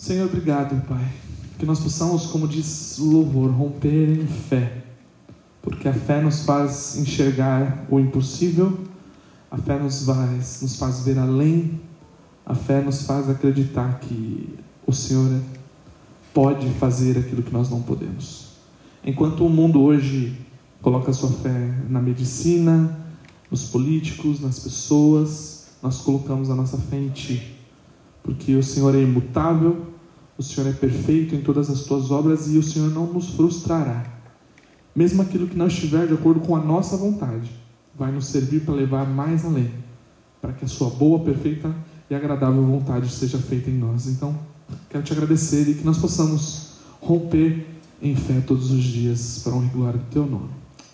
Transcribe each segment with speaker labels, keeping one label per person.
Speaker 1: Senhor, obrigado, Pai. Que nós possamos, como diz o louvor, romper em fé. Porque a fé nos faz enxergar o impossível, a fé nos faz, nos faz ver além, a fé nos faz acreditar que o Senhor pode fazer aquilo que nós não podemos. Enquanto o mundo hoje coloca sua fé na medicina, nos políticos, nas pessoas, nós colocamos a nossa fé em Ti. Porque o Senhor é imutável, o Senhor é perfeito em todas as tuas obras e o Senhor não nos frustrará. Mesmo aquilo que não estiver de acordo com a nossa vontade, vai nos servir para levar mais além, para que a sua boa, perfeita e agradável vontade seja feita em nós. Então, quero te agradecer e que nós possamos romper em fé todos os dias para honrar e glória do teu nome.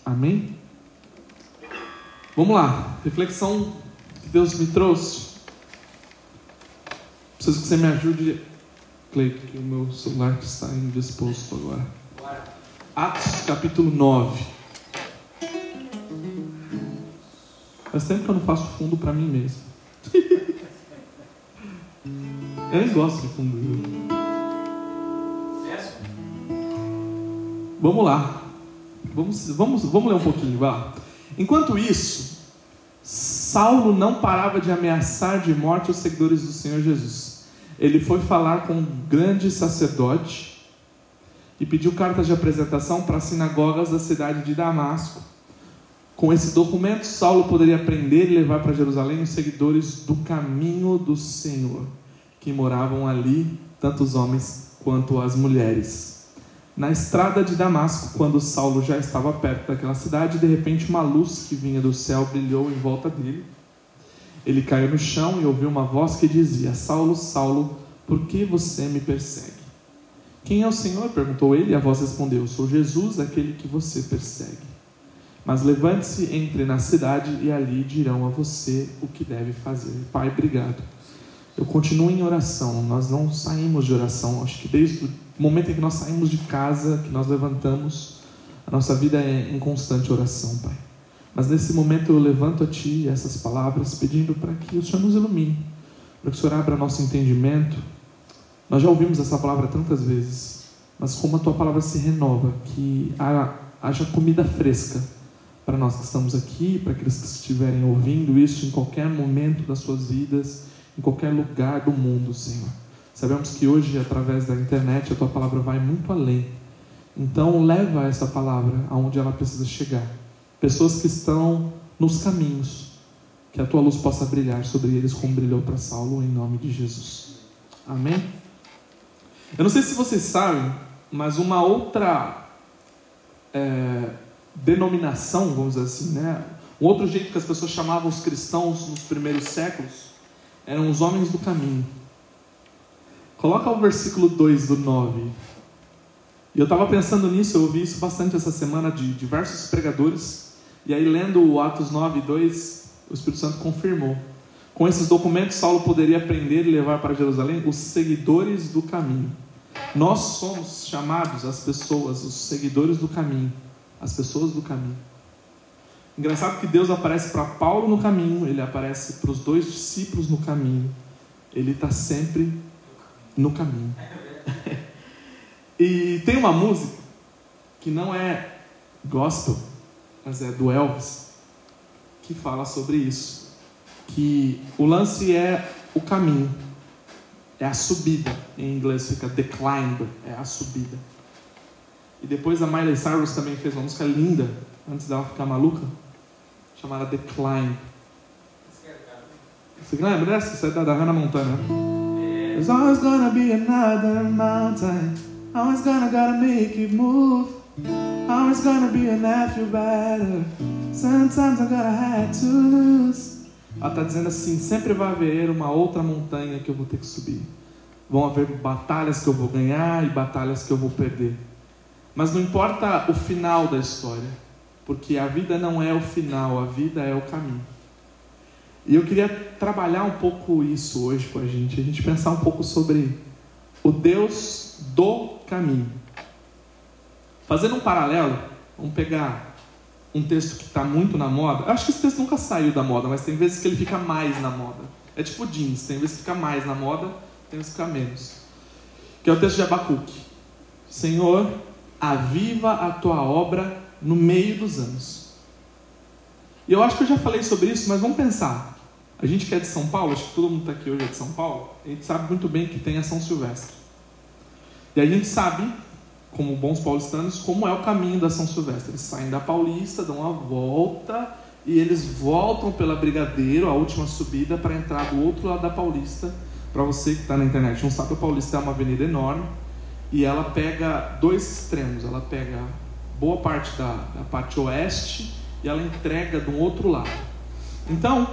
Speaker 1: Amém? Vamos lá, reflexão que Deus me trouxe. Preciso que você me ajude Que o meu celular está indisposto agora. Atos capítulo 9. Faz tempo que eu não faço fundo para mim mesmo. eu nem gosto de fundo. Vamos lá. Vamos, vamos, vamos ler um pouquinho, vá. Enquanto isso, Saulo não parava de ameaçar de morte os seguidores do Senhor Jesus ele foi falar com um grande sacerdote e pediu cartas de apresentação para as sinagogas da cidade de Damasco. Com esse documento, Saulo poderia prender e levar para Jerusalém os seguidores do caminho do Senhor, que moravam ali, tanto os homens quanto as mulheres. Na estrada de Damasco, quando Saulo já estava perto daquela cidade, de repente uma luz que vinha do céu brilhou em volta dele ele caiu no chão e ouviu uma voz que dizia: Saulo, Saulo, por que você me persegue? Quem é o Senhor? perguntou ele, e a voz respondeu: Sou Jesus, aquele que você persegue. Mas levante-se, entre na cidade e ali dirão a você o que deve fazer. Pai, obrigado. Eu continuo em oração, nós não saímos de oração. Acho que desde o momento em que nós saímos de casa, que nós levantamos, a nossa vida é em constante oração, Pai. Mas nesse momento eu levanto a Ti essas palavras, pedindo para que o Senhor nos ilumine, para que o Senhor abra nosso entendimento. Nós já ouvimos essa palavra tantas vezes, mas como a Tua palavra se renova, que haja comida fresca para nós que estamos aqui, para aqueles que estiverem ouvindo isso em qualquer momento das suas vidas, em qualquer lugar do mundo, Senhor. Sabemos que hoje, através da internet, a Tua palavra vai muito além. Então, leva essa palavra aonde ela precisa chegar pessoas que estão nos caminhos, que a tua luz possa brilhar sobre eles como brilhou para Saulo, em nome de Jesus. Amém? Eu não sei se vocês sabem, mas uma outra é, denominação, vamos dizer assim, né? Um outro jeito que as pessoas chamavam os cristãos nos primeiros séculos eram os homens do caminho. Coloca o versículo 2 do 9. E eu estava pensando nisso, eu ouvi isso bastante essa semana de diversos pregadores e aí, lendo o Atos 9, 2, o Espírito Santo confirmou. Com esses documentos, Saulo poderia prender e levar para Jerusalém os seguidores do caminho. Nós somos chamados as pessoas, os seguidores do caminho, as pessoas do caminho. Engraçado que Deus aparece para Paulo no caminho, ele aparece para os dois discípulos no caminho. Ele está sempre no caminho. e tem uma música que não é gospel, mas é do Elvis, que fala sobre isso. Que o lance é o caminho, é a subida. Em inglês fica the climb, é a subida. E depois a Miley Cyrus também fez uma música linda, antes dela ficar maluca, chamada The Climb. Você lembra dessa? Você é da, Hannah Montana. There's always gonna be another mountain. Always gonna gotta make it move. Always gonna be an after better. Sometimes I gotta have to lose. Ela está dizendo assim: sempre vai haver uma outra montanha que eu vou ter que subir. Vão haver batalhas que eu vou ganhar e batalhas que eu vou perder. Mas não importa o final da história, porque a vida não é o final, a vida é o caminho. E eu queria trabalhar um pouco isso hoje com a gente, a gente pensar um pouco sobre o Deus do caminho. Fazendo um paralelo, vamos pegar um texto que está muito na moda. acho que esse texto nunca saiu da moda, mas tem vezes que ele fica mais na moda. É tipo jeans, tem vezes que fica mais na moda, tem vezes que fica menos. que é o texto de Abacuque. Senhor, aviva a tua obra no meio dos anos. E eu acho que eu já falei sobre isso, mas vamos pensar. A gente que é de São Paulo, acho que todo mundo está aqui hoje é de São Paulo, a gente sabe muito bem que tem a São Silvestre. E a gente sabe, como bons paulistanos, como é o caminho da São Silvestre. Eles saem da Paulista, dão uma volta e eles voltam pela Brigadeiro, a última subida, para entrar do outro lado da Paulista. Para você que está na internet não sabe, a Paulista é uma avenida enorme e ela pega dois extremos. Ela pega boa parte da, da parte oeste e ela entrega do outro lado. Então,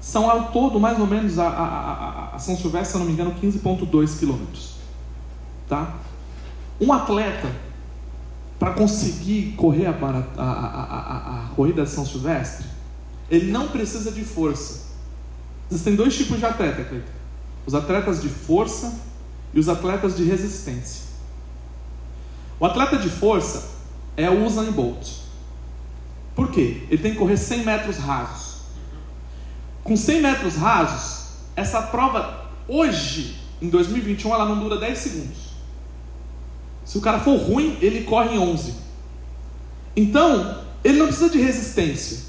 Speaker 1: são ao todo mais ou menos a, a, a, a São Silvestre, se não me engano, 15,2 quilômetros. Tá? Um atleta, para conseguir correr a, a, a, a, corrida de São Silvestre, ele não precisa de força. Existem dois tipos de atleta, Cleiton. Os atletas de força e os atletas de resistência. O atleta de força é o Usain Bolt. Por quê? Ele tem que correr 100 metros rasos. Com 100 metros rasos, essa prova hoje, em 2021, ela não dura 10 segundos. Se o cara for ruim, ele corre em 11. Então, ele não precisa de resistência,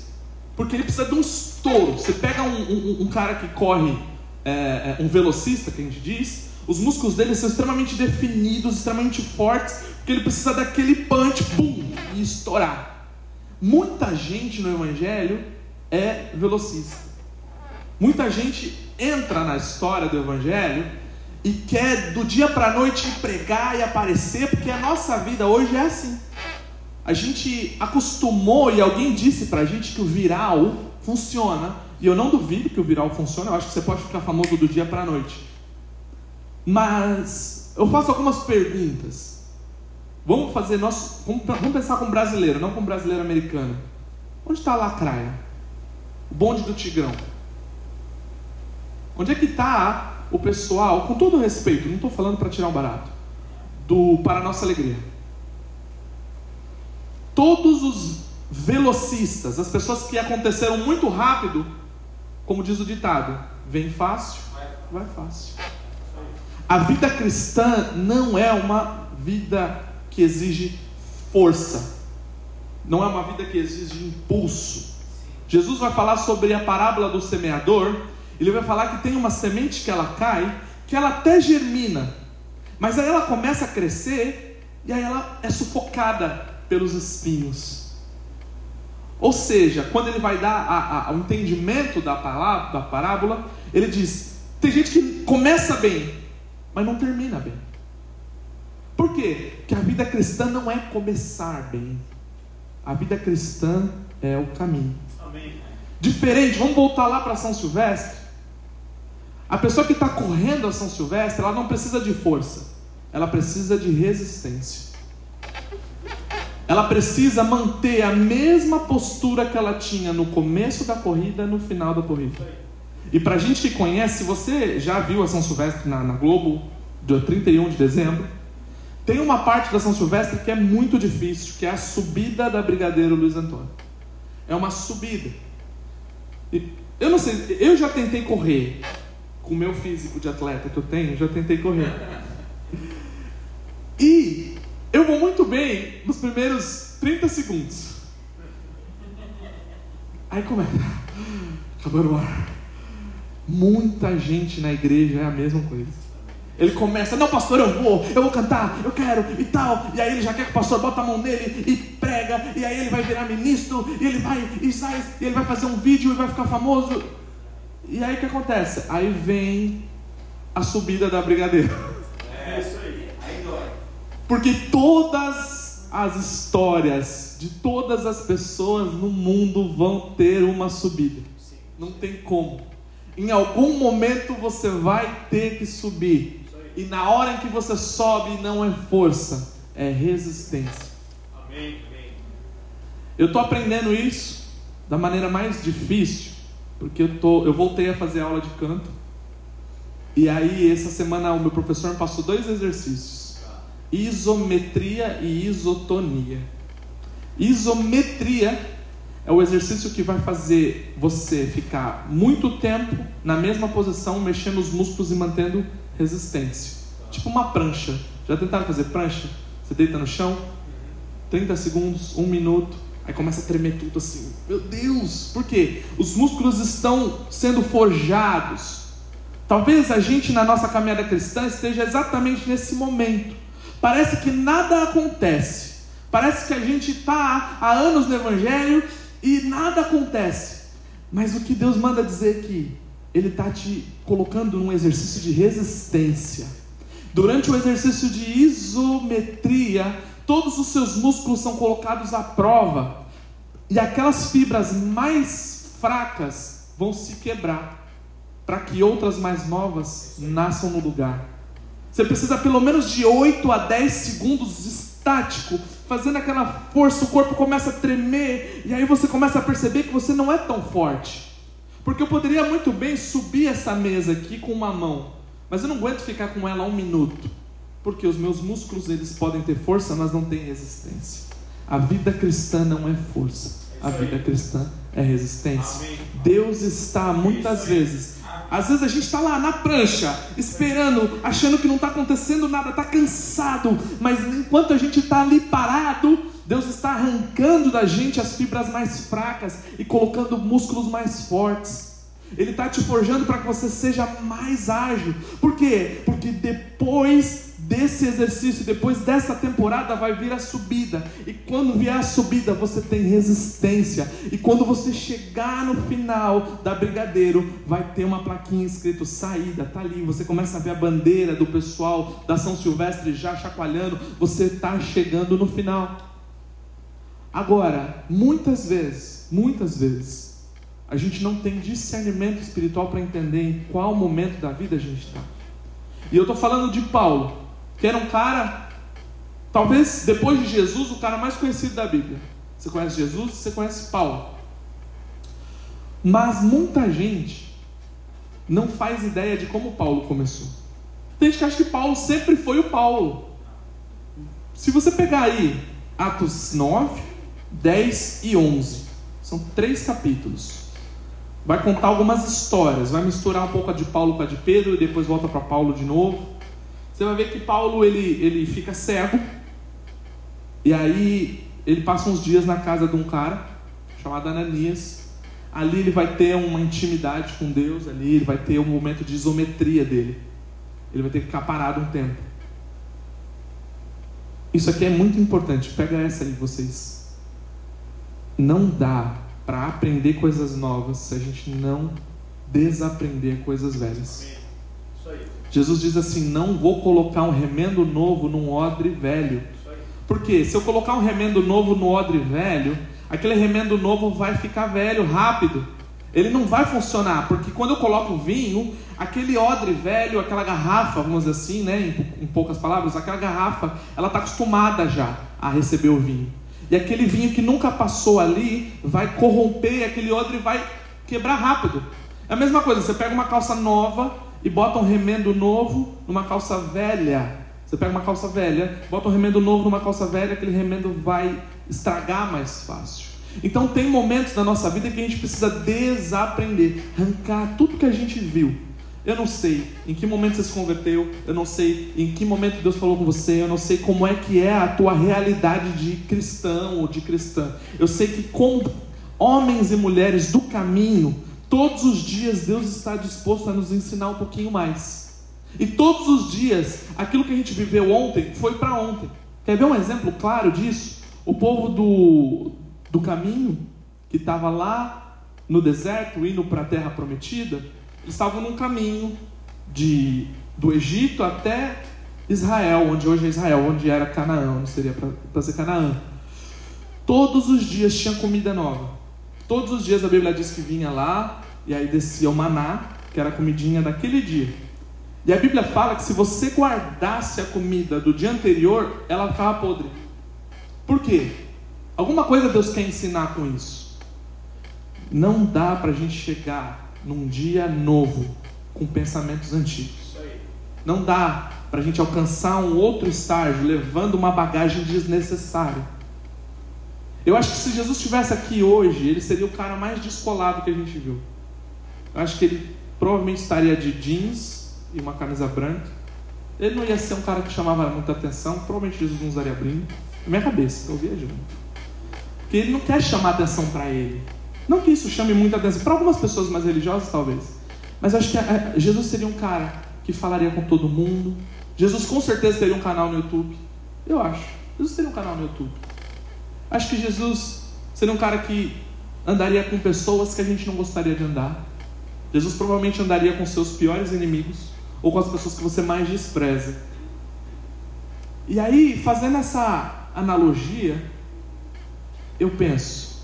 Speaker 1: porque ele precisa de um estouro. Você pega um, um, um cara que corre, é, é, um velocista, que a gente diz, os músculos dele são extremamente definidos, extremamente fortes, porque ele precisa daquele punch, pum, e estourar. Muita gente no Evangelho é velocista. Muita gente entra na história do Evangelho e quer do dia para a noite pregar e aparecer, porque a nossa vida hoje é assim. A gente acostumou e alguém disse para a gente que o viral funciona. E eu não duvido que o viral funcione, eu acho que você pode ficar famoso do dia para a noite. Mas eu faço algumas perguntas. Vamos fazer nosso. Vamos pensar com brasileiro, não com brasileiro americano. Onde está a lacraia? O bonde do Tigrão. Onde é que está o pessoal, com todo respeito, não estou falando para tirar um barato, do Para Nossa Alegria? Todos os velocistas, as pessoas que aconteceram muito rápido, como diz o ditado, vem fácil, vai fácil. A vida cristã não é uma vida que exige força, não é uma vida que exige impulso. Jesus vai falar sobre a parábola do semeador, ele vai falar que tem uma semente que ela cai, que ela até germina, mas aí ela começa a crescer e aí ela é sufocada pelos espinhos. Ou seja, quando ele vai dar o entendimento da, palavra, da parábola, ele diz: tem gente que começa bem, mas não termina bem. Por quê? Porque a vida cristã não é começar bem. A vida cristã é o caminho. Amém. Diferente, vamos voltar lá para São Silvestre. A pessoa que está correndo a São Silvestre, ela não precisa de força, ela precisa de resistência. Ela precisa manter a mesma postura que ela tinha no começo da corrida no final da corrida. E para a gente que conhece, se você já viu a São Silvestre na, na Globo, dia 31 de dezembro, tem uma parte da São Silvestre que é muito difícil, que é a subida da Brigadeiro Luiz Antônio. É uma subida. Eu não sei, eu já tentei correr com o meu físico de atleta que eu tenho, já tentei correr. E eu vou muito bem nos primeiros 30 segundos. Aí começa. Acabando o ar. Muita gente na igreja é a mesma coisa. Ele começa, não, pastor, eu vou, eu vou cantar, eu quero e tal. E aí ele já quer que o pastor bota a mão nele e prega. E aí ele vai virar ministro, e ele vai, e sai, e ele vai fazer um vídeo e vai ficar famoso. E aí o que acontece? Aí vem a subida da brigadeira. É isso aí, aí dói. Porque todas as histórias de todas as pessoas no mundo vão ter uma subida. Não tem como. Em algum momento você vai ter que subir. E na hora em que você sobe, não é força, é resistência. Amém. Eu estou aprendendo isso da maneira mais difícil, porque eu, tô, eu voltei a fazer aula de canto. E aí, essa semana, o meu professor me passou dois exercícios: isometria e isotonia. Isometria é o exercício que vai fazer você ficar muito tempo na mesma posição, mexendo os músculos e mantendo resistência. Tipo uma prancha. Já tentaram fazer prancha? Você deita no chão, 30 segundos, um minuto, aí começa a tremer tudo assim. Meu Deus, por quê? Os músculos estão sendo forjados. Talvez a gente na nossa caminhada cristã esteja exatamente nesse momento. Parece que nada acontece. Parece que a gente está há anos no Evangelho e nada acontece. Mas o que Deus manda dizer que Ele está te colocando num exercício de resistência. Durante o exercício de isometria, todos os seus músculos são colocados à prova e aquelas fibras mais fracas vão se quebrar para que outras mais novas nasçam no lugar. Você precisa pelo menos de 8 a 10 segundos estático, fazendo aquela força, o corpo começa a tremer e aí você começa a perceber que você não é tão forte. Porque eu poderia muito bem subir essa mesa aqui com uma mão, mas eu não aguento ficar com ela um minuto. Porque os meus músculos eles podem ter força, mas não têm resistência. A vida cristã não é força. A vida cristã é resistência. Deus está muitas vezes. Às vezes a gente está lá na prancha, esperando, achando que não está acontecendo nada, está cansado, mas enquanto a gente está ali parado, Deus está arrancando da gente as fibras mais fracas e colocando músculos mais fortes. Ele está te forjando para que você seja mais ágil. Por quê? Porque depois desse exercício, depois dessa temporada, vai vir a subida. E quando vier a subida, você tem resistência. E quando você chegar no final da Brigadeiro, vai ter uma plaquinha escrito saída. Tá ali. Você começa a ver a bandeira do pessoal da São Silvestre já chacoalhando. Você está chegando no final. Agora, muitas vezes, muitas vezes, a gente não tem discernimento espiritual para entender em qual momento da vida a gente está. E eu estou falando de Paulo, que era um cara, talvez depois de Jesus, o cara mais conhecido da Bíblia. Você conhece Jesus, você conhece Paulo. Mas muita gente não faz ideia de como Paulo começou. Tem gente que acha que Paulo sempre foi o Paulo. Se você pegar aí Atos 9, 10 e 11, são três capítulos vai contar algumas histórias, vai misturar um pouco a de Paulo com a de Pedro e depois volta para Paulo de novo. Você vai ver que Paulo ele, ele fica cego e aí ele passa uns dias na casa de um cara chamado Ananias. Ali ele vai ter uma intimidade com Deus, ali ele vai ter um momento de isometria dele. Ele vai ter que ficar parado um tempo. Isso aqui é muito importante. Pega essa aí, vocês. Não dá para aprender coisas novas se a gente não desaprender coisas velhas. Jesus diz assim: Não vou colocar um remendo novo num odre velho. Porque se eu colocar um remendo novo no odre velho, aquele remendo novo vai ficar velho rápido. Ele não vai funcionar, porque quando eu coloco vinho, aquele odre velho, aquela garrafa, vamos dizer assim, né, em, poucas palavras, aquela garrafa, ela está acostumada já a receber o vinho. E aquele vinho que nunca passou ali vai corromper, aquele odre vai quebrar rápido. É a mesma coisa, você pega uma calça nova e bota um remendo novo numa calça velha. Você pega uma calça velha, bota um remendo novo numa calça velha, aquele remendo vai estragar mais fácil. Então tem momentos na nossa vida que a gente precisa desaprender, arrancar tudo que a gente viu eu não sei em que momento você se converteu, eu não sei em que momento Deus falou com você, eu não sei como é que é a tua realidade de cristão ou de cristã. Eu sei que como homens e mulheres do caminho, todos os dias Deus está disposto a nos ensinar um pouquinho mais. E todos os dias, aquilo que a gente viveu ontem foi para ontem. Quer ver um exemplo claro disso? O povo do, do caminho, que estava lá no deserto, indo para a terra prometida, estavam num caminho de, do Egito até Israel, onde hoje é Israel, onde era Canaã, onde seria para ser Canaã. Todos os dias tinha comida nova. Todos os dias a Bíblia diz que vinha lá e aí descia o maná, que era a comidinha daquele dia. E a Bíblia fala que se você guardasse a comida do dia anterior, ela ficava podre. Por quê? Alguma coisa Deus quer ensinar com isso. Não dá para a gente chegar num dia novo com pensamentos antigos. Não dá para a gente alcançar um outro estágio levando uma bagagem desnecessária. Eu acho que se Jesus estivesse aqui hoje, ele seria o cara mais descolado que a gente viu. Eu acho que ele provavelmente estaria de jeans e uma camisa branca, Ele não ia ser um cara que chamava muita atenção, provavelmente Jesus não usaria brinco. Na minha cabeça, estou viajando. Porque ele não quer chamar atenção para ele. Não que isso chame muita atenção, para algumas pessoas mais religiosas talvez. Mas eu acho que é, Jesus seria um cara que falaria com todo mundo. Jesus com certeza teria um canal no YouTube. Eu acho. Jesus teria um canal no YouTube. Acho que Jesus seria um cara que andaria com pessoas que a gente não gostaria de andar. Jesus provavelmente andaria com seus piores inimigos ou com as pessoas que você mais despreza. E aí, fazendo essa analogia, eu penso,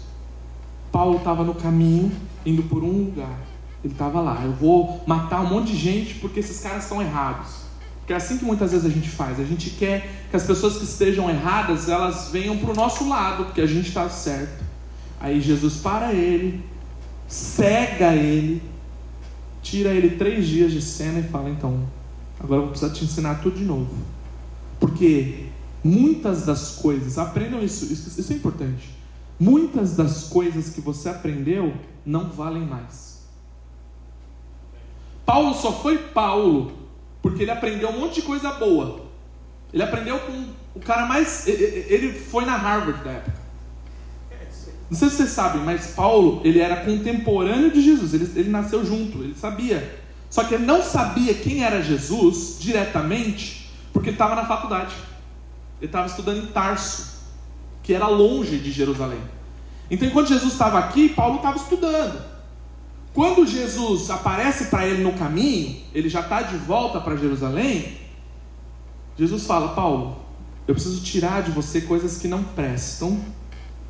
Speaker 1: Paulo estava no caminho, indo por um lugar. Ele estava lá, eu vou matar um monte de gente porque esses caras estão errados. Porque é assim que muitas vezes a gente faz. A gente quer que as pessoas que estejam erradas, elas venham para o nosso lado, porque a gente está certo. Aí Jesus para ele, cega ele, tira ele três dias de cena e fala: Então, agora eu vou precisar te ensinar tudo de novo. Porque muitas das coisas, aprendam isso, isso, isso é importante. Muitas das coisas que você aprendeu não valem mais. Paulo só foi Paulo porque ele aprendeu um monte de coisa boa. Ele aprendeu com o cara mais. Ele foi na Harvard da época. Não sei se vocês sabem, mas Paulo, ele era contemporâneo de Jesus, ele, ele nasceu junto, ele sabia. Só que ele não sabia quem era Jesus diretamente, porque estava na faculdade. Ele estava estudando em Tarso, que era longe de Jerusalém. Então, enquanto Jesus estava aqui, Paulo estava estudando. Quando Jesus aparece para ele no caminho, ele já está de volta para Jerusalém. Jesus fala: Paulo, eu preciso tirar de você coisas que não prestam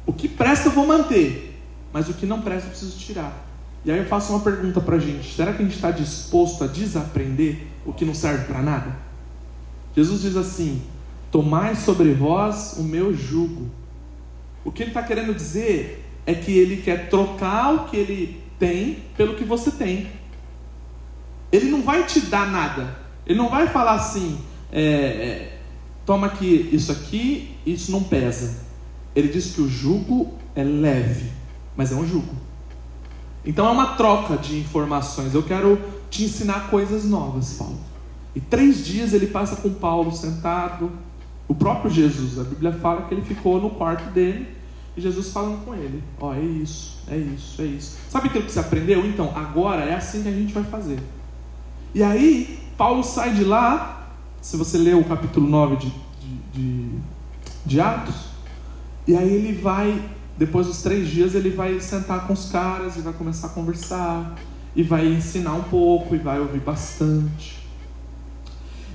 Speaker 1: o que presta eu vou manter, mas o que não presta eu preciso tirar. E aí eu faço uma pergunta para a gente: será que a gente está disposto a desaprender o que não serve para nada? Jesus diz assim: Tomai sobre vós o meu jugo. O que ele está querendo dizer é que ele quer trocar o que ele tem pelo que você tem. Ele não vai te dar nada. Ele não vai falar assim: é, é, toma aqui isso aqui, isso não pesa ele diz que o jugo é leve, mas é um jugo. Então é uma troca de informações. Eu quero te ensinar coisas novas, Paulo. E três dias ele passa com Paulo sentado. O próprio Jesus, a Bíblia fala que ele ficou no quarto dele e Jesus falando com ele: Ó, oh, é isso, é isso, é isso. Sabe aquilo que você aprendeu? Então, agora é assim que a gente vai fazer. E aí, Paulo sai de lá. Se você ler o capítulo 9 de, de, de, de Atos, e aí ele vai, depois dos três dias, ele vai sentar com os caras e vai começar a conversar, e vai ensinar um pouco, e vai ouvir bastante.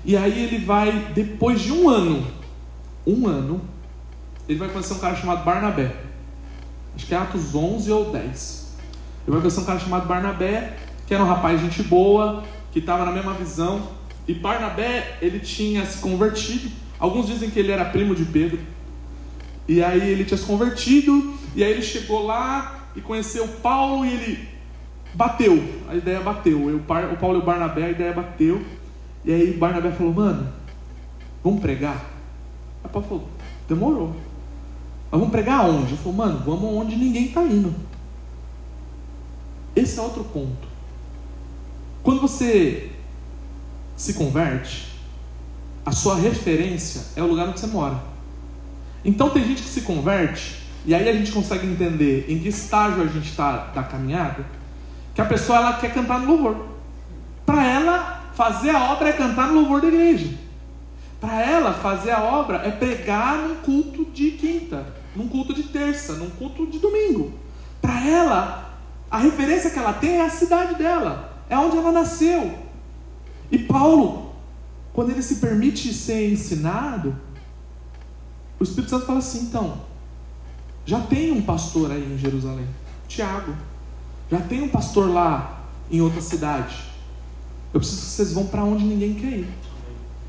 Speaker 1: E aí ele vai, depois de um ano, um ano, ele vai conhecer um cara chamado Barnabé. Acho que é Atos 11 ou 10. Ele vai conhecer um cara chamado Barnabé, que era um rapaz gente boa, que estava na mesma visão. E Barnabé, ele tinha se convertido. Alguns dizem que ele era primo de Pedro. E aí ele tinha se convertido, e aí ele chegou lá e conheceu Paulo e ele bateu. A ideia bateu. O Paulo e o Barnabé, a ideia bateu. E aí Barnabé falou, mano, vamos pregar? Aí Paulo falou, demorou. Mas vamos pregar aonde? Ele falou, mano, vamos onde ninguém está indo. Esse é outro ponto. Quando você se converte, a sua referência é o lugar onde você mora. Então tem gente que se converte, e aí a gente consegue entender em que estágio a gente está da caminhada, que a pessoa ela quer cantar no louvor. Para ela, fazer a obra é cantar no louvor da igreja. Para ela, fazer a obra é pregar num culto de quinta, num culto de terça, num culto de domingo. Para ela, a referência que ela tem é a cidade dela, é onde ela nasceu. E Paulo, quando ele se permite ser ensinado, o Espírito Santo fala assim: então, já tem um pastor aí em Jerusalém, Tiago. Já tem um pastor lá em outra cidade. Eu preciso que vocês vão para onde ninguém quer ir.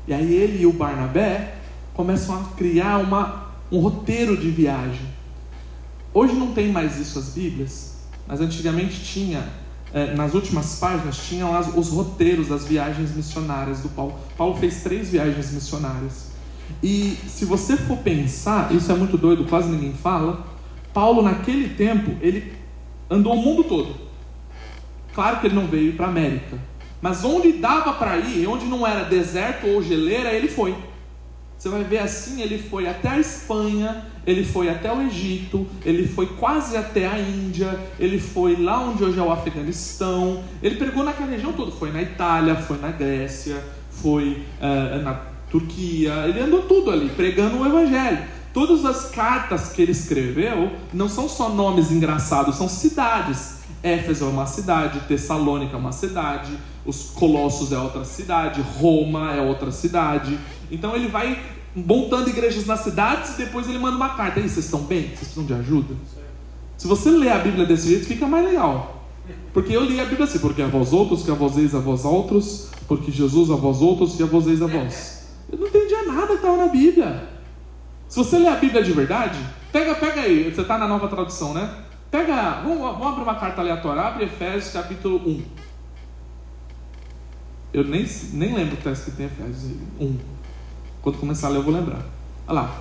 Speaker 1: E aí ele e o Barnabé começam a criar uma, um roteiro de viagem. Hoje não tem mais isso as Bíblias, mas antigamente tinha, é, nas últimas páginas, tinham os roteiros das viagens missionárias do Paulo. Paulo fez três viagens missionárias. E se você for pensar, isso é muito doido, quase ninguém fala. Paulo, naquele tempo, ele andou o mundo todo. Claro que ele não veio para a América, Mas onde dava para ir, onde não era deserto ou geleira, ele foi. Você vai ver assim, ele foi até a Espanha, ele foi até o Egito, ele foi quase até a Índia, ele foi lá onde hoje é o Afeganistão, ele pregou naquela região toda, foi na Itália, foi na Grécia, foi uh, na Turquia, ele andou tudo ali, pregando o Evangelho. Todas as cartas que ele escreveu não são só nomes engraçados, são cidades. Éfeso é uma cidade, Tessalônica é uma cidade, os Colossos é outra cidade, Roma é outra cidade. Então ele vai montando igrejas nas cidades e depois ele manda uma carta. aí, vocês estão bem? Vocês precisam de ajuda? Se você ler a Bíblia desse jeito, fica mais legal. Porque eu li a Bíblia assim, porque a vós outros, que a vós eis a vós outros, porque Jesus a vós outros, que a vós eis a vós. Eu não entendia nada que estava na Bíblia. Se você ler a Bíblia de verdade, pega, pega aí, você está na nova tradução, né? Pega, vamos, vamos abrir uma carta aleatória, abre Efésios capítulo 1. Eu nem, nem lembro o que está escrito em Efésios 1. Quando começar a ler, eu vou lembrar. Olha lá.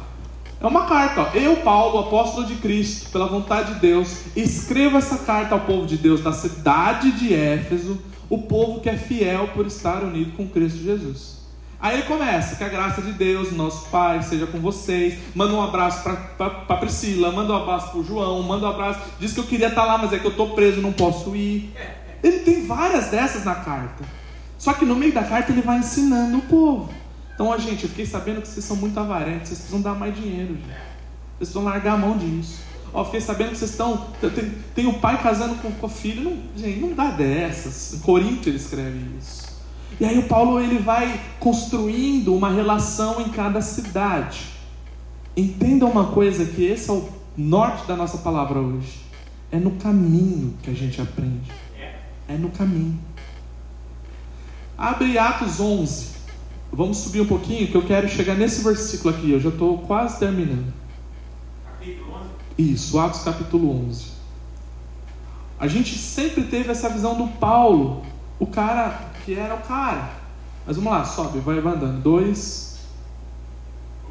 Speaker 1: É uma carta, ó. Eu, Paulo, apóstolo de Cristo, pela vontade de Deus, escrevo essa carta ao povo de Deus da cidade de Éfeso, o povo que é fiel por estar unido com Cristo Jesus. Aí ele começa, que a graça de Deus, nosso Pai, seja com vocês. Manda um abraço para Priscila, manda um abraço para João, manda um abraço. Diz que eu queria estar lá, mas é que eu estou preso, não posso ir. Ele tem várias dessas na carta. Só que no meio da carta ele vai ensinando o povo. Então, ó, gente, eu fiquei sabendo que vocês são muito avarentos, vocês precisam dar mais dinheiro, gente. Vocês precisam largar a mão disso. Ó, fiquei sabendo que vocês estão. Tem, tem o pai casando com, com o filho. Não, gente, não dá dessas. Em Corinto ele escreve isso. E aí o Paulo ele vai construindo uma relação em cada cidade. Entenda uma coisa que esse é o norte da nossa palavra hoje. É no caminho que a gente aprende. É no caminho. Abre Atos 11. Vamos subir um pouquinho, que eu quero chegar nesse versículo aqui. Eu já estou quase terminando. Capítulo 11? Isso, Atos capítulo 11. A gente sempre teve essa visão do Paulo, o cara que era o cara. Mas vamos lá, sobe, vai, andando. Dois.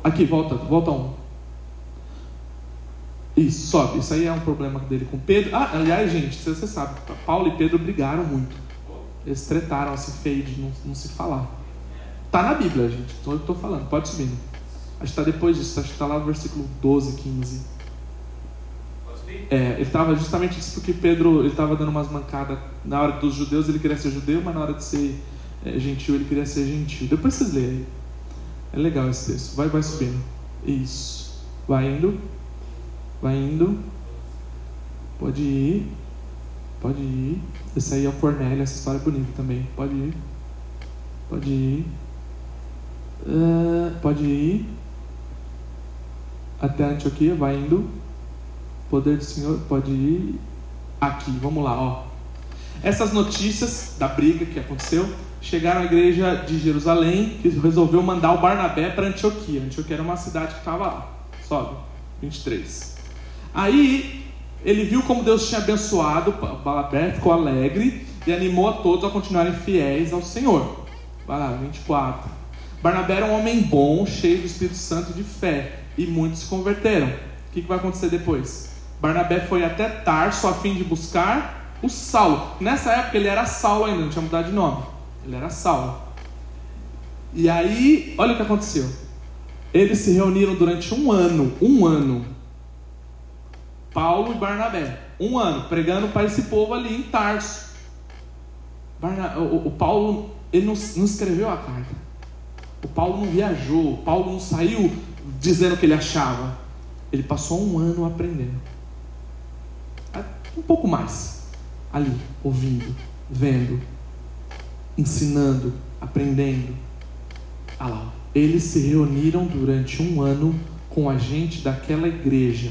Speaker 1: Aqui, volta, volta um. Isso, sobe. Isso aí é um problema dele com Pedro. Ah, aliás, gente, você sabe, Paulo e Pedro brigaram muito. Eles tretaram assim feio de não, não se falar. Tá na Bíblia, gente. Estou falando. Pode subir. Acho que está depois disso. Acho que está lá no versículo 12, 15. É, ele estava justamente isso porque Pedro estava dando umas mancadas. Na hora dos judeus ele queria ser judeu, mas na hora de ser é, gentil ele queria ser gentil. Depois vocês leem aí. É legal esse texto. Vai, vai subindo. Isso. Vai indo. Vai indo. Pode ir. Pode ir. Esse aí é o Cornélio. Essa história é bonita também. Pode ir. Pode ir. Uh, pode ir até Antioquia, vai indo. Poder do Senhor, pode ir aqui. Vamos lá, ó. Essas notícias da briga que aconteceu chegaram à igreja de Jerusalém, que resolveu mandar o Barnabé para Antioquia. Antioquia era uma cidade que estava lá. Sobe, 23. Aí ele viu como Deus tinha abençoado, o Barnabé ficou alegre e animou a todos a continuarem fiéis ao Senhor. Vai lá, 24. Barnabé era um homem bom, cheio do Espírito Santo de fé, e muitos se converteram. O que vai acontecer depois? Barnabé foi até Tarso a fim de buscar o Saulo. Nessa época ele era Saulo ainda, não tinha mudado de nome. Ele era Saulo. E aí, olha o que aconteceu. Eles se reuniram durante um ano, um ano. Paulo e Barnabé, um ano, pregando para esse povo ali em Tarso. O, o, Paulo, ele não, não escreveu a carta. O Paulo não viajou, o Paulo não saiu dizendo o que ele achava. Ele passou um ano aprendendo. Um pouco mais. Ali, ouvindo, vendo, ensinando, aprendendo. Ah lá. Eles se reuniram durante um ano com a gente daquela igreja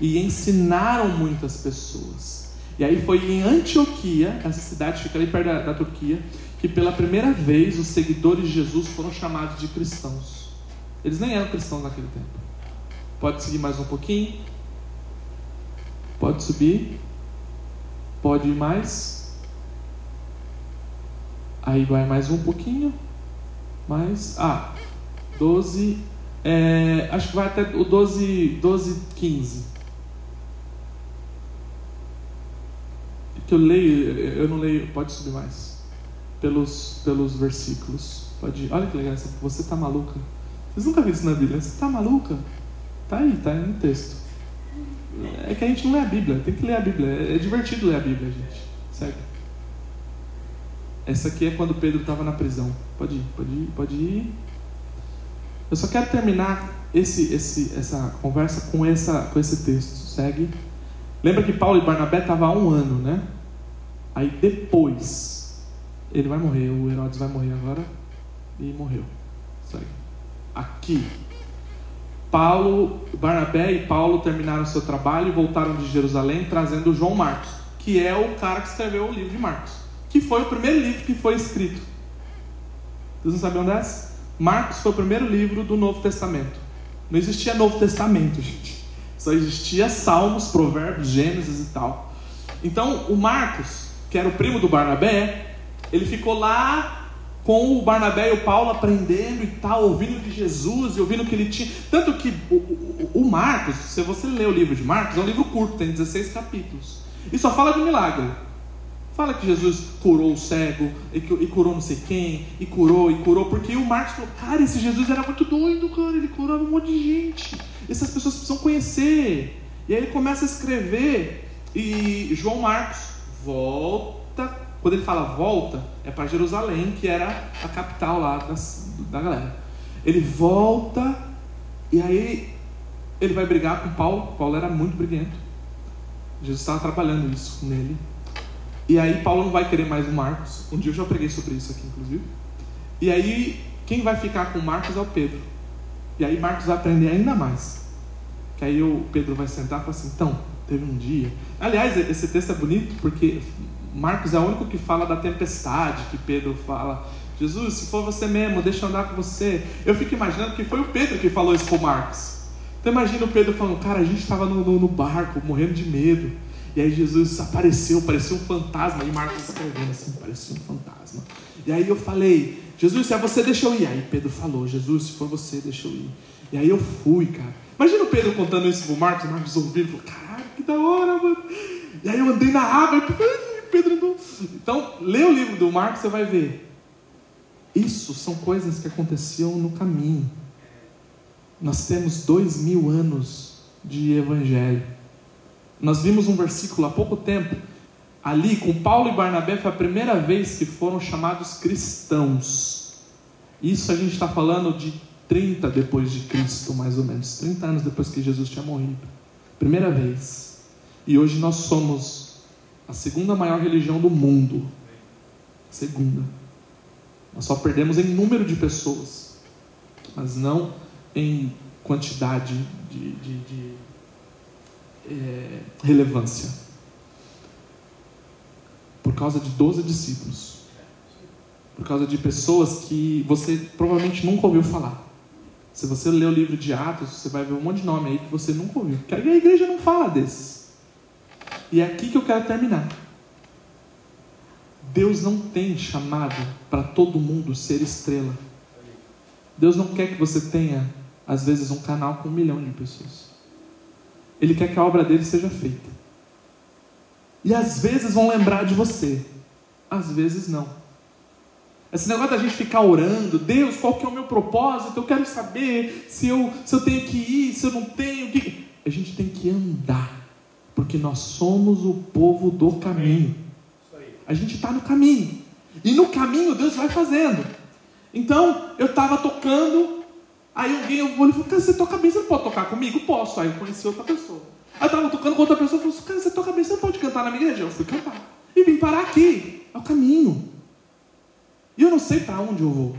Speaker 1: e ensinaram muitas pessoas. E aí foi em Antioquia, essa cidade fica ali perto da, da Turquia, que pela primeira vez os seguidores de Jesus foram chamados de cristãos. Eles nem eram cristãos naquele tempo. Pode seguir mais um pouquinho. Pode subir. Pode ir mais. Aí vai mais um pouquinho. Mais. Ah, 12. É, acho que vai até o 12, 12 15. Que eu leio, eu não leio. Pode subir mais. pelos, pelos versículos. Pode ir. Olha que legal, você tá maluca. Vocês nunca viram isso na Bíblia? Você tá maluca? Tá aí, tá aí no texto. É que a gente não lê a Bíblia, tem que ler a Bíblia. É divertido ler a Bíblia, gente. Segue. Essa aqui é quando Pedro estava na prisão. Pode ir, pode ir, pode ir. Eu só quero terminar esse, esse, essa conversa com, essa, com esse texto. Segue. Lembra que Paulo e Barnabé estavam há um ano, né? Aí depois, ele vai morrer, o Herodes vai morrer agora. E morreu. Segue. Aqui. Paulo, Barnabé e Paulo terminaram seu trabalho e voltaram de Jerusalém trazendo João Marcos, que é o cara que escreveu o livro de Marcos, que foi o primeiro livro que foi escrito. Vocês não sabiam dessa? Marcos foi o primeiro livro do Novo Testamento. Não existia Novo Testamento, gente. Só existia Salmos, Provérbios, Gênesis e tal. Então, o Marcos, que era o primo do Barnabé, ele ficou lá com o Barnabé e o Paulo aprendendo e tal, ouvindo de Jesus e ouvindo que ele tinha. Tanto que o, o, o Marcos, se você ler o livro de Marcos, é um livro curto, tem 16 capítulos. E só fala de milagre. Fala que Jesus curou o cego, e, curou não sei quem, e curou, e curou, porque o Marcos falou, cara, esse Jesus era muito doido, cara, ele curava um monte de gente. Essas pessoas precisam conhecer. E aí ele começa a escrever, e João Marcos volta, quando ele fala volta, é para Jerusalém, que era a capital lá das, da galera. Ele volta, e aí ele vai brigar com Paulo, Paulo era muito briguento. Jesus estava trabalhando isso nele. E aí Paulo não vai querer mais o Marcos. Um dia eu já preguei sobre isso aqui, inclusive. E aí quem vai ficar com Marcos é o Pedro. E aí Marcos vai aprender ainda mais. Que aí o Pedro vai sentar e falar assim, então, teve um dia. Aliás, esse texto é bonito porque Marcos é o único que fala da tempestade que Pedro fala. Jesus, se for você mesmo, deixa eu andar com você. Eu fico imaginando que foi o Pedro que falou isso para Marcos. Então imagina o Pedro falando, cara, a gente estava no, no, no barco, morrendo de medo. E aí Jesus apareceu, parecia um fantasma. E Marcos escrevendo assim, parecia um fantasma. E aí eu falei, Jesus, se é você, deixa eu ir. Aí Pedro falou, Jesus, se for você, deixa eu ir. E aí eu fui, cara. Imagina o Pedro contando isso pro Marcos, o Marcos ouvindo, falou, caralho, que da hora, mano. E aí eu andei na água, e Pedro andou. Então, lê o livro do Marcos, você vai ver. Isso são coisas que aconteciam no caminho. Nós temos dois mil anos de evangelho. Nós vimos um versículo há pouco tempo, ali com Paulo e Barnabé, foi a primeira vez que foram chamados cristãos. Isso a gente está falando de 30 depois de Cristo, mais ou menos, 30 anos depois que Jesus tinha morrido. Primeira vez. E hoje nós somos a segunda maior religião do mundo. Segunda. Nós só perdemos em número de pessoas, mas não em quantidade de, de, de é, relevância. Por causa de 12 discípulos. Por causa de pessoas que você provavelmente nunca ouviu falar. Se você ler o livro de Atos, você vai ver um monte de nome aí que você nunca ouviu. Porque a igreja não fala desses. E é aqui que eu quero terminar. Deus não tem chamado para todo mundo ser estrela. Deus não quer que você tenha, às vezes, um canal com um milhão de pessoas. Ele quer que a obra dele seja feita. E às vezes vão lembrar de você, às vezes não. Esse negócio da gente ficar orando, Deus, qual que é o meu propósito? Eu quero saber se eu, se eu tenho que ir, se eu não tenho que. A gente tem que andar, porque nós somos o povo do caminho. A gente está no caminho. E no caminho Deus vai fazendo. Então, eu estava tocando Aí alguém eu vou e falou, cara, você toca bem, você não pode tocar comigo? Posso. Aí eu conheci outra pessoa. Aí eu tava tocando com outra pessoa e falou, cara, você toca bem, você não pode cantar na minha igreja? Eu fui cantar. E vim parar aqui. É o caminho. E eu não sei para onde eu vou.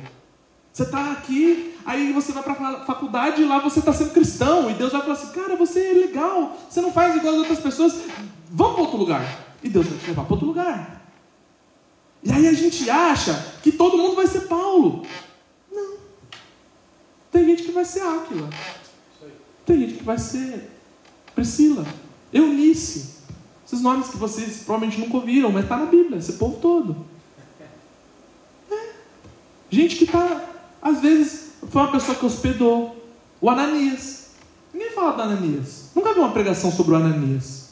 Speaker 1: Você está aqui, aí você vai para a faculdade e lá você está sendo cristão. E Deus vai falar assim, cara, você é legal, você não faz igual as outras pessoas. Vamos para outro lugar. E Deus vai te levar para outro lugar. E aí a gente acha que todo mundo vai ser Paulo. Tem gente que vai ser Áquila. Tem gente que vai ser Priscila. Eunice. Esses nomes que vocês provavelmente nunca ouviram, mas está na Bíblia, esse povo todo. É. Gente que está, às vezes, foi uma pessoa que hospedou. O Ananias. Ninguém fala do Ananias. Nunca vi uma pregação sobre o Ananias.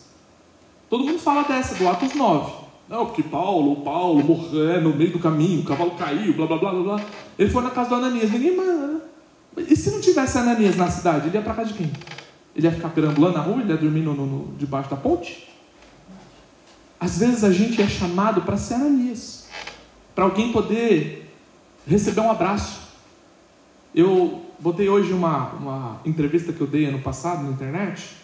Speaker 1: Todo mundo fala dessa, do Atos 9. Não, porque Paulo, Paulo morreu no meio do caminho, o cavalo caiu, blá blá blá blá. Ele foi na casa do Ananias, ninguém manda. E se não tivesse Ananias na cidade, ele ia para casa de quem? Ele ia ficar perambulando na rua, ele ia dormir no, no, debaixo da ponte? Às vezes a gente é chamado para ser Ananias, para alguém poder receber um abraço. Eu botei hoje uma, uma entrevista que eu dei ano passado na internet,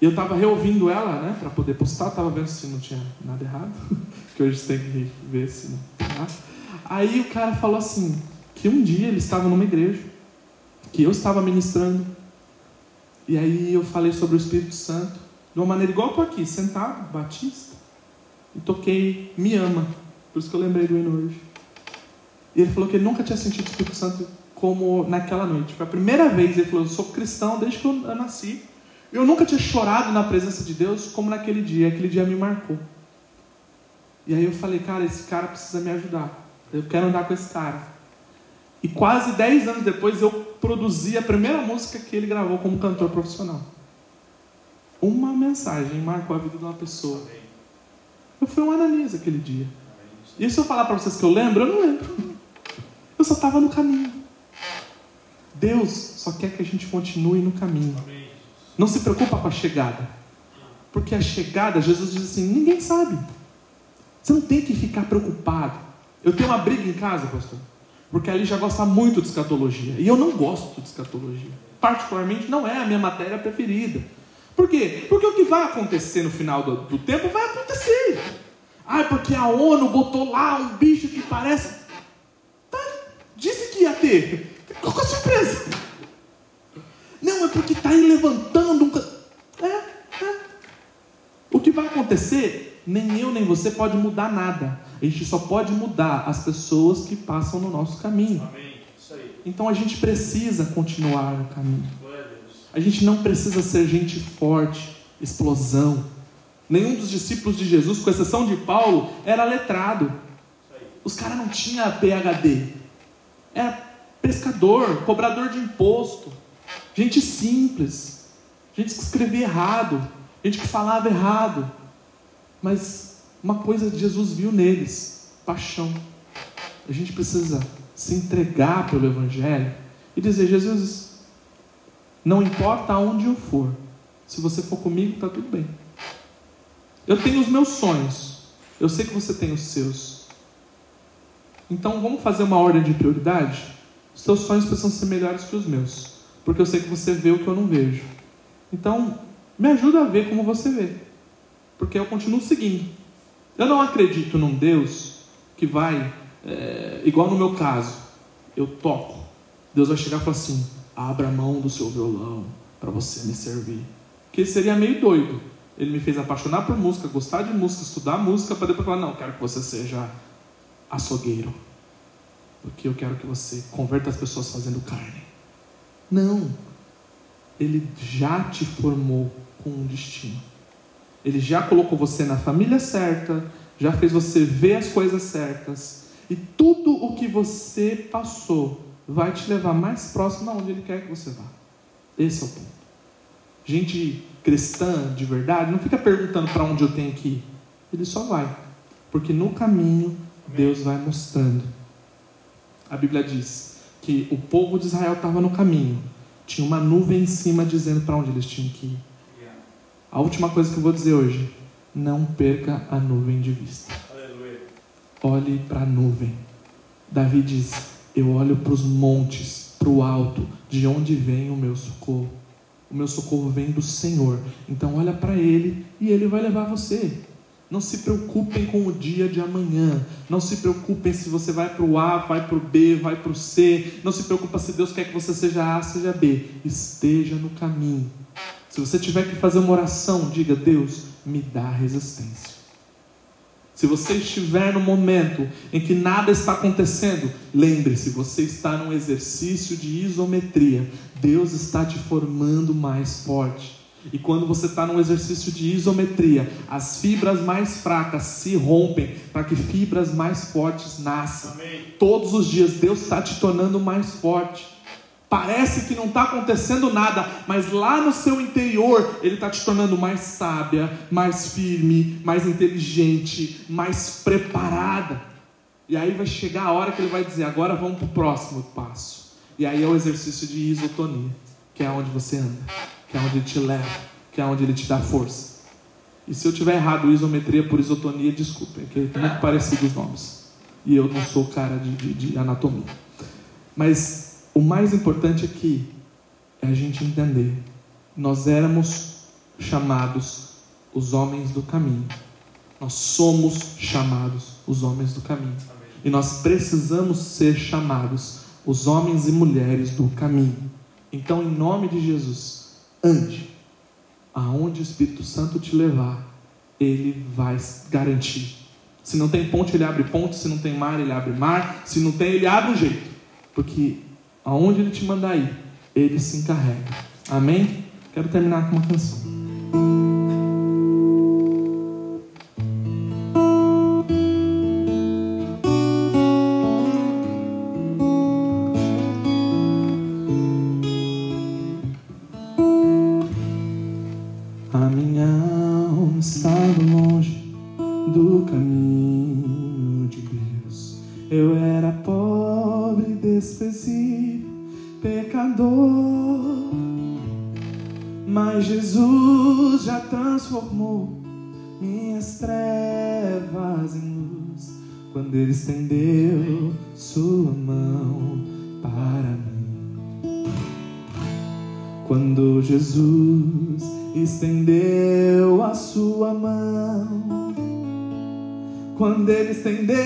Speaker 1: e eu estava reouvindo ela, né, para poder postar, estava vendo se não tinha nada errado, que hoje você tem que ver se não nada. Aí o cara falou assim, que um dia ele estava numa igreja, que eu estava ministrando, e aí eu falei sobre o Espírito Santo, de uma maneira igual eu estou aqui, sentado, batista, e toquei Me Ama, por isso que eu lembrei do hino hoje. E ele falou que ele nunca tinha sentido o Espírito Santo como naquela noite. Foi a primeira vez, ele falou, eu sou cristão desde que eu nasci, eu nunca tinha chorado na presença de Deus como naquele dia. Aquele dia me marcou. E aí eu falei, cara, esse cara precisa me ajudar. Eu quero andar com esse cara. E quase 10 anos depois eu produzi a primeira música que ele gravou como cantor profissional. Uma mensagem marcou a vida de uma pessoa. Eu fui um Ananias aquele dia. E se eu falar para vocês que eu lembro, eu não lembro. Eu só estava no caminho. Deus só quer que a gente continue no caminho. Não se preocupa com a chegada. Porque a chegada, Jesus diz assim: ninguém sabe. Você não tem que ficar preocupado. Eu tenho uma briga em casa, pastor, porque ali já gosta muito de escatologia. E eu não gosto de escatologia. Particularmente, não é a minha matéria preferida. Por quê? Porque o que vai acontecer no final do, do tempo vai acontecer. Ah, porque a ONU botou lá um bicho que parece. Tá, disse que ia ter. Qual a surpresa? Não, é porque está aí levantando um. É, é. O que vai acontecer, nem eu nem você pode mudar nada. A gente só pode mudar as pessoas que passam no nosso caminho. Então a gente precisa continuar no caminho. A gente não precisa ser gente forte, explosão. Nenhum dos discípulos de Jesus, com exceção de Paulo, era letrado. Os caras não tinham PhD. Era pescador, cobrador de imposto. Gente simples, gente que escrevia errado, gente que falava errado. Mas uma coisa Jesus viu neles: paixão. A gente precisa se entregar pelo Evangelho e dizer: Jesus, não importa aonde eu for, se você for comigo, está tudo bem. Eu tenho os meus sonhos, eu sei que você tem os seus. Então vamos fazer uma ordem de prioridade? Os seus sonhos precisam ser melhores que os meus porque eu sei que você vê o que eu não vejo. Então, me ajuda a ver como você vê, porque eu continuo seguindo. Eu não acredito num Deus que vai, é, igual no meu caso, eu toco, Deus vai chegar e falar assim: abra a mão do seu violão para você me servir. Que seria meio doido. Ele me fez apaixonar por música, gostar de música, estudar música, para depois falar: não, quero que você seja açougueiro, porque eu quero que você converta as pessoas fazendo carne. Não. Ele já te formou com um destino. Ele já colocou você na família certa, já fez você ver as coisas certas. E tudo o que você passou vai te levar mais próximo aonde Ele quer que você vá. Esse é o ponto. Gente cristã de verdade não fica perguntando para onde eu tenho que ir. Ele só vai. Porque no caminho Deus vai mostrando. A Bíblia diz: que o povo de Israel estava no caminho. Tinha uma nuvem em cima dizendo para onde eles tinham que ir. A última coisa que eu vou dizer hoje: não perca a nuvem de vista. Aleluia. Olhe para a nuvem. Davi diz: Eu olho para os montes, para o alto, de onde vem o meu socorro. O meu socorro vem do Senhor. Então olha para Ele e Ele vai levar você. Não se preocupem com o dia de amanhã. Não se preocupem se você vai para o A, vai para o B, vai para o C. Não se preocupe se Deus quer que você seja A, seja B. Esteja no caminho. Se você tiver que fazer uma oração, diga: Deus, me dá resistência. Se você estiver no momento em que nada está acontecendo, lembre-se, você está num exercício de isometria. Deus está te formando mais forte. E quando você está num exercício de isometria, as fibras mais fracas se rompem para que fibras mais fortes nasçam. Amém. Todos os dias Deus está te tornando mais forte. Parece que não está acontecendo nada, mas lá no seu interior ele está te tornando mais sábia, mais firme, mais inteligente, mais preparada. E aí vai chegar a hora que ele vai dizer: agora vamos para o próximo passo. E aí é o exercício de isotonia, que é onde você anda, que é onde ele te leva, que é onde ele te dá força. E se eu tiver errado isometria por isotonia, desculpem, que é muito parecido os nomes. E eu não sou cara de, de, de anatomia. Mas o mais importante aqui é a gente entender: nós éramos chamados os homens do caminho. Nós somos chamados os homens do caminho. E nós precisamos ser chamados os homens e mulheres do caminho. Então, em nome de Jesus, ande. Aonde o Espírito Santo te levar, ele vai garantir. Se não tem ponte, ele abre ponte. Se não tem mar, ele abre mar. Se não tem, ele abre um jeito. Porque aonde Ele te mandar ir, Ele se encarrega. Amém? Quero terminar com uma canção. estender.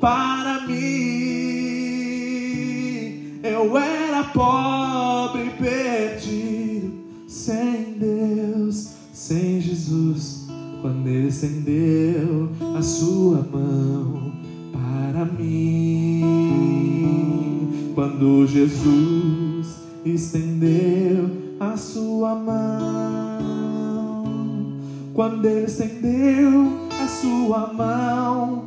Speaker 1: para mim. Eu era pobre, perdido, sem Deus, sem Jesus. Quando ele estendeu a sua mão para mim, quando Jesus estendeu a sua mão, quando ele estendeu a sua mão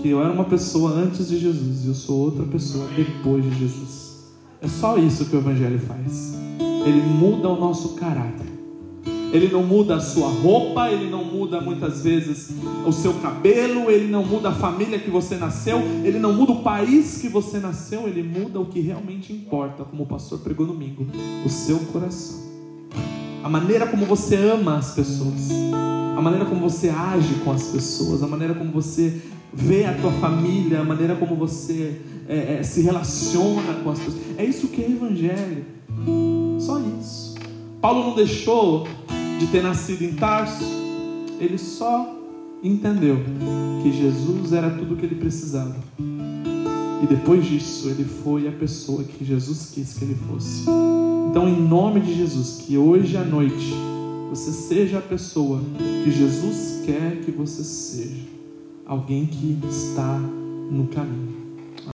Speaker 1: que eu era uma pessoa antes de Jesus e eu sou outra pessoa depois de Jesus. É só isso que o Evangelho faz. Ele muda o nosso caráter. Ele não muda a sua roupa, ele não muda muitas vezes o seu cabelo, ele não muda a família que você nasceu, ele não muda o país que você nasceu, ele muda o que realmente importa, como o pastor pregou domingo, o seu coração. A maneira como você ama as pessoas, a maneira como você age com as pessoas, a maneira como você vê a tua família, a maneira como você é, é, se relaciona com as pessoas. É isso que é evangelho. Só isso. Paulo não deixou de ter nascido em Tarso, ele só entendeu que Jesus era tudo o que ele precisava. E depois disso, ele foi a pessoa que Jesus quis que ele fosse. Então, em nome de Jesus, que hoje à noite você seja a pessoa que Jesus quer que você seja. Alguém que está no caminho.